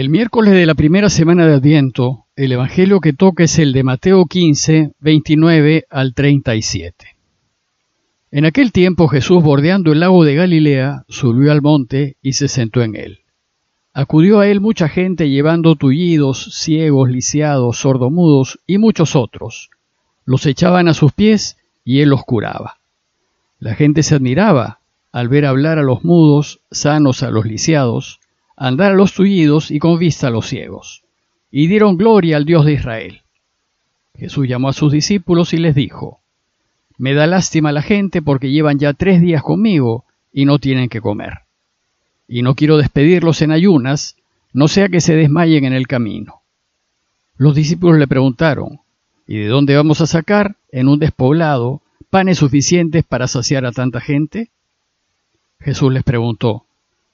El miércoles de la primera semana de Adviento, el Evangelio que toca es el de Mateo 15, 29 al 37. En aquel tiempo Jesús, bordeando el lago de Galilea, subió al monte y se sentó en él. Acudió a él mucha gente llevando tullidos, ciegos, lisiados, sordomudos y muchos otros. Los echaban a sus pies y él los curaba. La gente se admiraba al ver hablar a los mudos, sanos a los lisiados, andar a los tullidos y con vista a los ciegos. Y dieron gloria al Dios de Israel. Jesús llamó a sus discípulos y les dijo, Me da lástima la gente porque llevan ya tres días conmigo y no tienen que comer y no quiero despedirlos en ayunas, no sea que se desmayen en el camino. Los discípulos le preguntaron, ¿y de dónde vamos a sacar, en un despoblado, panes suficientes para saciar a tanta gente? Jesús les preguntó,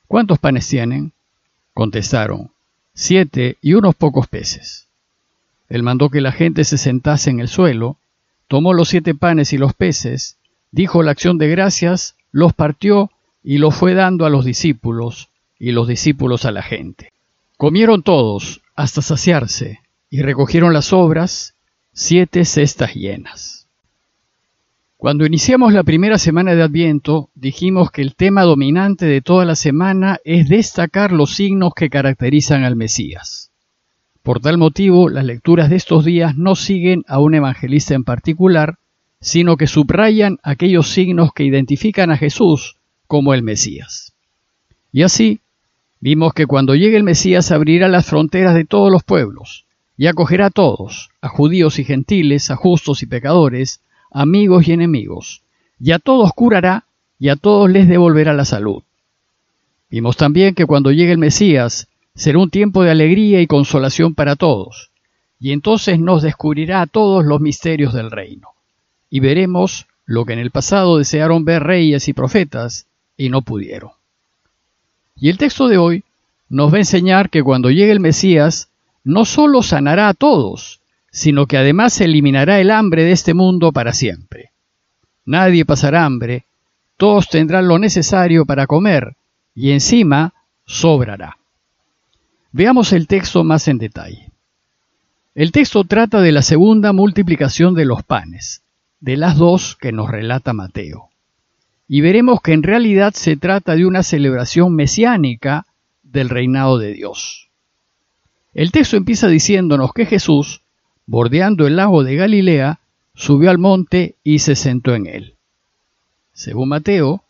¿cuántos panes tienen? Contestaron, siete y unos pocos peces. Él mandó que la gente se sentase en el suelo, tomó los siete panes y los peces, dijo la acción de gracias, los partió y lo fue dando a los discípulos y los discípulos a la gente. Comieron todos hasta saciarse y recogieron las obras, siete cestas llenas. Cuando iniciamos la primera semana de Adviento, dijimos que el tema dominante de toda la semana es destacar los signos que caracterizan al Mesías. Por tal motivo, las lecturas de estos días no siguen a un evangelista en particular, sino que subrayan aquellos signos que identifican a Jesús como el Mesías. Y así, vimos que cuando llegue el Mesías abrirá las fronteras de todos los pueblos, y acogerá a todos, a judíos y gentiles, a justos y pecadores, amigos y enemigos, y a todos curará, y a todos les devolverá la salud. Vimos también que cuando llegue el Mesías, será un tiempo de alegría y consolación para todos, y entonces nos descubrirá a todos los misterios del reino. Y veremos lo que en el pasado desearon ver reyes y profetas, y no pudieron. Y el texto de hoy nos va a enseñar que cuando llegue el Mesías, no solo sanará a todos, sino que además eliminará el hambre de este mundo para siempre. Nadie pasará hambre, todos tendrán lo necesario para comer, y encima sobrará. Veamos el texto más en detalle. El texto trata de la segunda multiplicación de los panes, de las dos que nos relata Mateo y veremos que en realidad se trata de una celebración mesiánica del reinado de Dios. El texto empieza diciéndonos que Jesús, bordeando el lago de Galilea, subió al monte y se sentó en él. Según Mateo,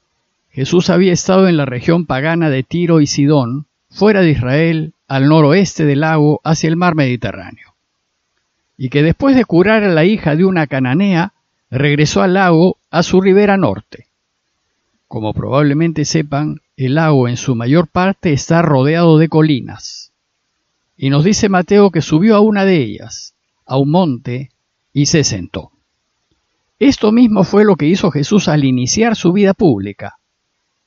Jesús había estado en la región pagana de Tiro y Sidón, fuera de Israel, al noroeste del lago, hacia el mar Mediterráneo, y que después de curar a la hija de una cananea, regresó al lago a su ribera norte. Como probablemente sepan, el lago en su mayor parte está rodeado de colinas. Y nos dice Mateo que subió a una de ellas, a un monte, y se sentó. Esto mismo fue lo que hizo Jesús al iniciar su vida pública.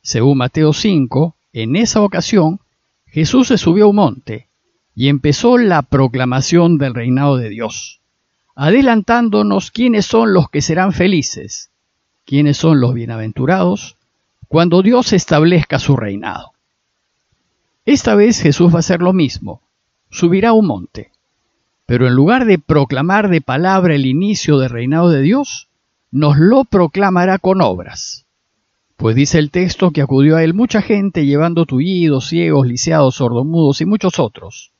Según Mateo 5, en esa ocasión, Jesús se subió a un monte y empezó la proclamación del reinado de Dios, adelantándonos quiénes son los que serán felices, quiénes son los bienaventurados, cuando Dios establezca su reinado. Esta vez Jesús va a hacer lo mismo, subirá a un monte, pero en lugar de proclamar de palabra el inicio del reinado de Dios, nos lo proclamará con obras. Pues dice el texto que acudió a él mucha gente llevando tullidos, ciegos, lisiados, sordomudos y muchos otros.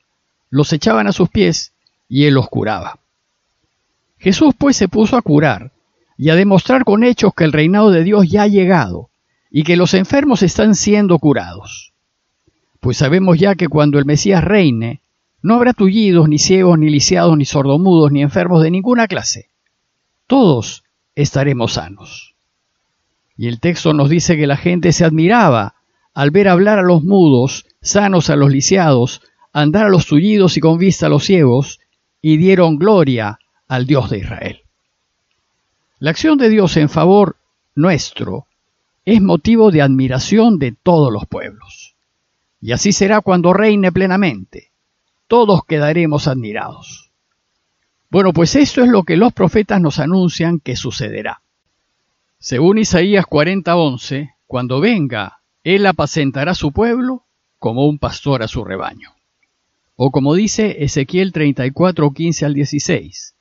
Los echaban a sus pies y él los curaba. Jesús pues se puso a curar y a demostrar con hechos que el reinado de Dios ya ha llegado y que los enfermos están siendo curados. Pues sabemos ya que cuando el Mesías reine, no habrá tullidos, ni ciegos, ni lisiados, ni sordomudos, ni enfermos de ninguna clase. Todos estaremos sanos. Y el texto nos dice que la gente se admiraba al ver hablar a los mudos, sanos a los lisiados, andar a los tullidos y con vista a los ciegos, y dieron gloria al Dios de Israel. La acción de Dios en favor nuestro es motivo de admiración de todos los pueblos. Y así será cuando reine plenamente. Todos quedaremos admirados. Bueno, pues esto es lo que los profetas nos anuncian que sucederá. Según Isaías 40:11, cuando venga, él apacentará su pueblo como un pastor a su rebaño. O como dice Ezequiel 34, 15 al 16,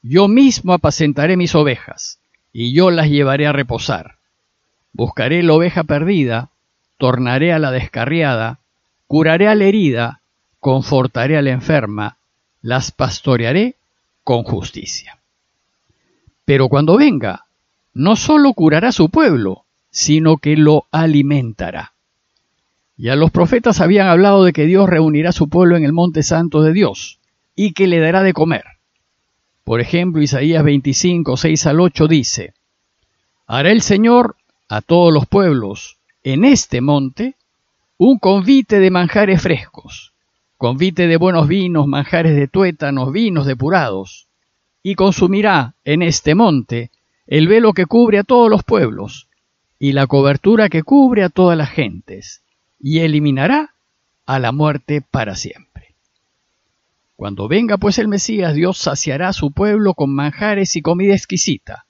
yo mismo apacentaré mis ovejas, y yo las llevaré a reposar. Buscaré la oveja perdida, tornaré a la descarriada, curaré a la herida, confortaré a la enferma, las pastorearé con justicia. Pero cuando venga, no solo curará a su pueblo, sino que lo alimentará. Ya los profetas habían hablado de que Dios reunirá a su pueblo en el monte santo de Dios y que le dará de comer. Por ejemplo, Isaías 25, 6 al 8 dice, Hará el Señor a todos los pueblos en este monte un convite de manjares frescos, convite de buenos vinos, manjares de tuétanos, vinos depurados, y consumirá en este monte el velo que cubre a todos los pueblos, y la cobertura que cubre a todas las gentes, y eliminará a la muerte para siempre. Cuando venga pues el Mesías, Dios saciará a su pueblo con manjares y comida exquisita,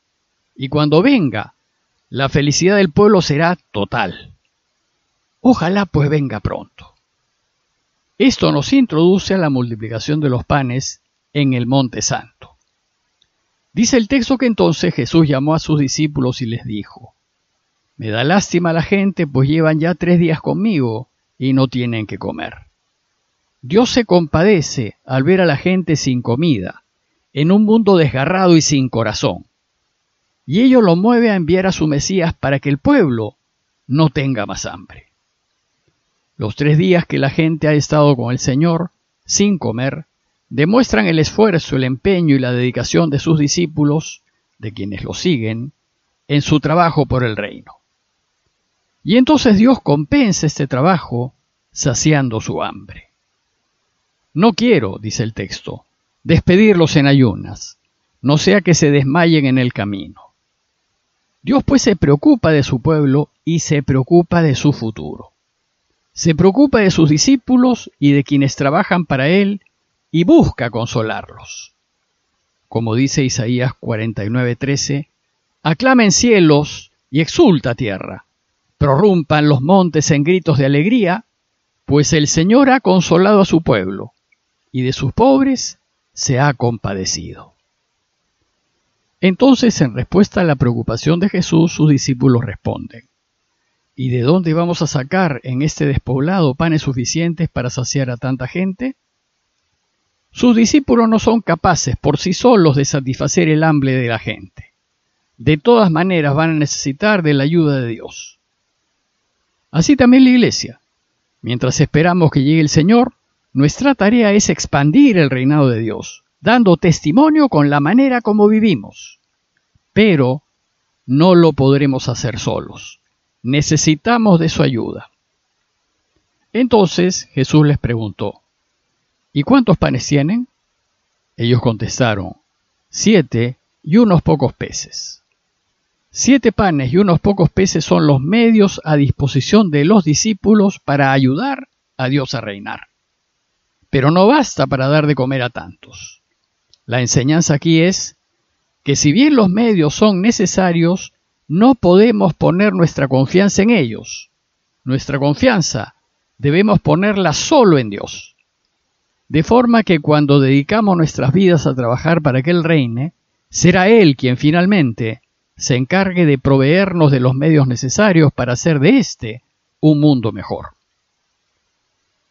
y cuando venga, la felicidad del pueblo será total. Ojalá pues venga pronto. Esto nos introduce a la multiplicación de los panes en el Monte Santo. Dice el texto que entonces Jesús llamó a sus discípulos y les dijo, Me da lástima la gente, pues llevan ya tres días conmigo y no tienen que comer. Dios se compadece al ver a la gente sin comida, en un mundo desgarrado y sin corazón. Y ello lo mueve a enviar a su Mesías para que el pueblo no tenga más hambre. Los tres días que la gente ha estado con el Señor, sin comer, demuestran el esfuerzo, el empeño y la dedicación de sus discípulos, de quienes lo siguen, en su trabajo por el reino. Y entonces Dios compensa este trabajo saciando su hambre. No quiero, dice el texto, despedirlos en ayunas, no sea que se desmayen en el camino. Dios pues se preocupa de su pueblo y se preocupa de su futuro. Se preocupa de sus discípulos y de quienes trabajan para Él y busca consolarlos. Como dice Isaías 49:13, aclamen cielos y exulta tierra, prorrumpan los montes en gritos de alegría, pues el Señor ha consolado a su pueblo, y de sus pobres se ha compadecido. Entonces, en respuesta a la preocupación de Jesús, sus discípulos responden, ¿Y de dónde vamos a sacar en este despoblado panes suficientes para saciar a tanta gente? Sus discípulos no son capaces por sí solos de satisfacer el hambre de la gente. De todas maneras van a necesitar de la ayuda de Dios. Así también la iglesia. Mientras esperamos que llegue el Señor, nuestra tarea es expandir el reinado de Dios, dando testimonio con la manera como vivimos. Pero no lo podremos hacer solos. Necesitamos de su ayuda. Entonces Jesús les preguntó, ¿Y cuántos panes tienen? Ellos contestaron, siete y unos pocos peces. Siete panes y unos pocos peces son los medios a disposición de los discípulos para ayudar a Dios a reinar. Pero no basta para dar de comer a tantos. La enseñanza aquí es que si bien los medios son necesarios, no podemos poner nuestra confianza en ellos. Nuestra confianza debemos ponerla solo en Dios. De forma que cuando dedicamos nuestras vidas a trabajar para que Él reine, será Él quien finalmente se encargue de proveernos de los medios necesarios para hacer de éste un mundo mejor.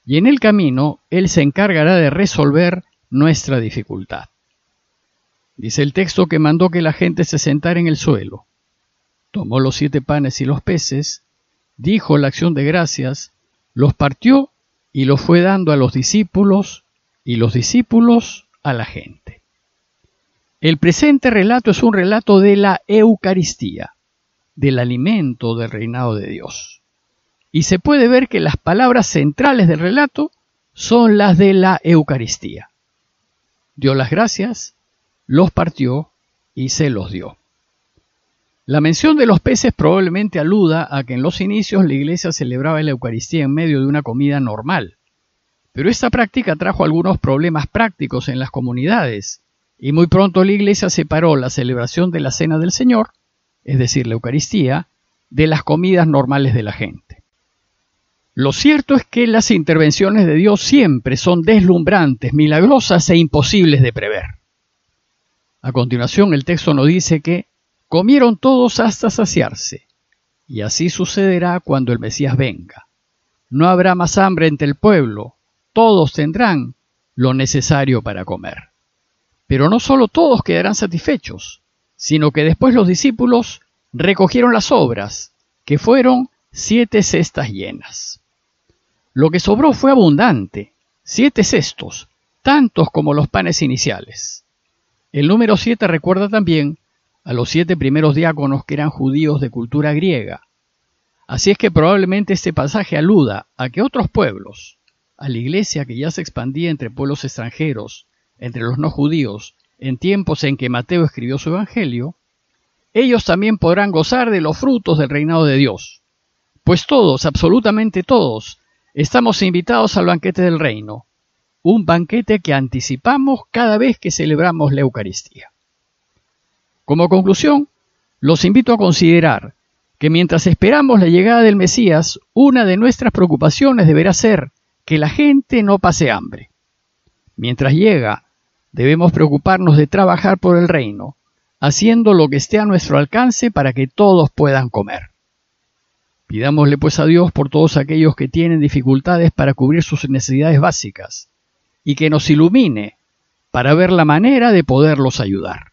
Y en el camino Él se encargará de resolver nuestra dificultad. Dice el texto que mandó que la gente se sentara en el suelo. Tomó los siete panes y los peces, dijo la acción de gracias, los partió y los fue dando a los discípulos y los discípulos a la gente. El presente relato es un relato de la Eucaristía, del alimento del reinado de Dios. Y se puede ver que las palabras centrales del relato son las de la Eucaristía. Dio las gracias, los partió y se los dio. La mención de los peces probablemente aluda a que en los inicios la iglesia celebraba la Eucaristía en medio de una comida normal, pero esta práctica trajo algunos problemas prácticos en las comunidades, y muy pronto la Iglesia separó la celebración de la Cena del Señor, es decir, la Eucaristía, de las comidas normales de la gente. Lo cierto es que las intervenciones de Dios siempre son deslumbrantes, milagrosas e imposibles de prever. A continuación el texto nos dice que comieron todos hasta saciarse, y así sucederá cuando el Mesías venga. No habrá más hambre entre el pueblo, todos tendrán lo necesario para comer. Pero no solo todos quedarán satisfechos, sino que después los discípulos recogieron las obras, que fueron siete cestas llenas. Lo que sobró fue abundante, siete cestos, tantos como los panes iniciales. El número siete recuerda también a los siete primeros diáconos que eran judíos de cultura griega. Así es que probablemente este pasaje aluda a que otros pueblos, a la iglesia que ya se expandía entre pueblos extranjeros, entre los no judíos, en tiempos en que Mateo escribió su Evangelio, ellos también podrán gozar de los frutos del reinado de Dios. Pues todos, absolutamente todos, estamos invitados al banquete del reino, un banquete que anticipamos cada vez que celebramos la Eucaristía. Como conclusión, los invito a considerar que mientras esperamos la llegada del Mesías, una de nuestras preocupaciones deberá ser que la gente no pase hambre. Mientras llega, debemos preocuparnos de trabajar por el reino, haciendo lo que esté a nuestro alcance para que todos puedan comer. Pidámosle pues a Dios por todos aquellos que tienen dificultades para cubrir sus necesidades básicas, y que nos ilumine para ver la manera de poderlos ayudar.